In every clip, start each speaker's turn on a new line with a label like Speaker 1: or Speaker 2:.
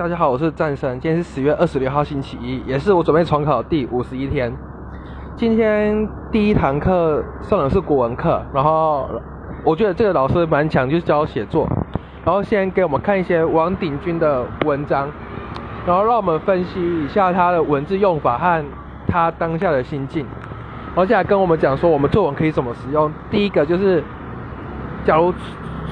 Speaker 1: 大家好，我是战生。今天是十月二十六号，星期一，也是我准备重考第五十一天。今天第一堂课上的是国文课，然后我觉得这个老师蛮强，就是教写作。然后先给我们看一些王鼎钧的文章，然后让我们分析一下他的文字用法和他当下的心境。然后接下来跟我们讲说，我们作文可以怎么使用。第一个就是，假如。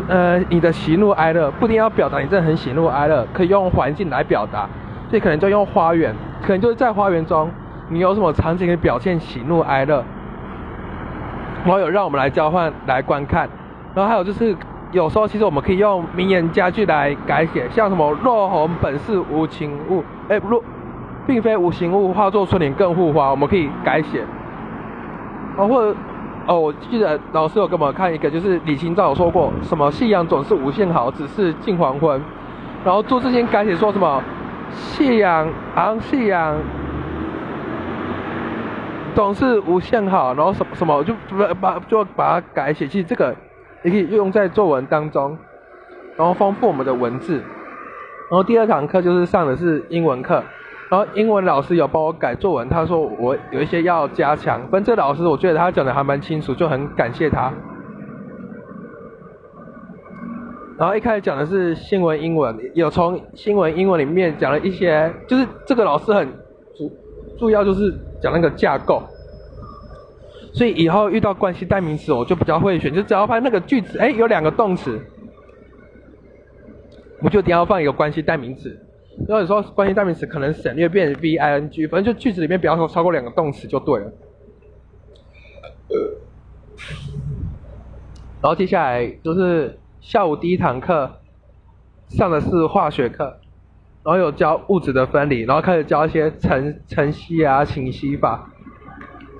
Speaker 1: 呃，你的喜怒哀乐不一定要表达你真的很喜怒哀乐，可以用环境来表达，所以可能就用花园，可能就是在花园中，你有什么场景可以表现喜怒哀乐，然后有让我们来交换来观看，然后还有就是有时候其实我们可以用名言佳句来改写，像什么若红本是无情物，哎，若并非无形物，化作春林更护花，我们可以改写，啊或者。哦，我记得老师有给我们看一个，就是李清照有说过什么“夕阳总是无限好，只是近黄昏”。然后朱自清改写说什么“夕阳啊，夕阳总是无限好”，然后什什么就把就把它改写。其实这个也可以用在作文当中，然后丰富我们的文字。然后第二堂课就是上的是英文课。然后英文老师有帮我改作文，他说我有一些要加强。反正这老师我觉得他讲的还蛮清楚，就很感谢他。然后一开始讲的是新闻英文，有从新闻英文里面讲了一些，就是这个老师很主主要就是讲那个架构。所以以后遇到关系代名词，我就比较会选，就只要发现那个句子，哎，有两个动词，我就一定要放一个关系代名词。如果说关系代名词可能省略变 V I N G，反正就句子里面不要说超过两个动词就对了。然后接下来就是下午第一堂课上的是化学课，然后有教物质的分离，然后开始教一些晨晨析啊、清析法，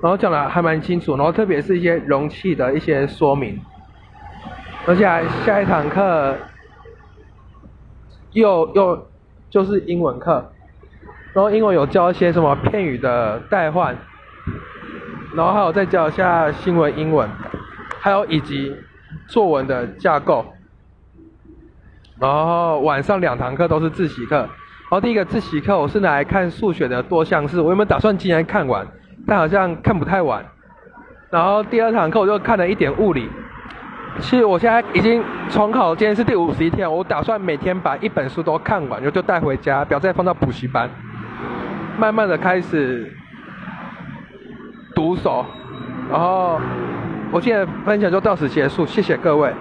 Speaker 1: 然后讲的还蛮清楚，然后特别是一些容器的一些说明。而且下一堂课又又。就是英文课，然后英文有教一些什么片语的代换，然后还有再教一下新闻英文，还有以及作文的架构。然后晚上两堂课都是自习课，然后第一个自习课我是来看数学的多项式，我原本打算今天看完，但好像看不太完。然后第二堂课我就看了一点物理。其实我现在已经重考，今天是第五十一天，我打算每天把一本书都看完，然后就带回家，不要再放到补习班，慢慢的开始读熟，然后我现在分享就到此结束，谢谢各位。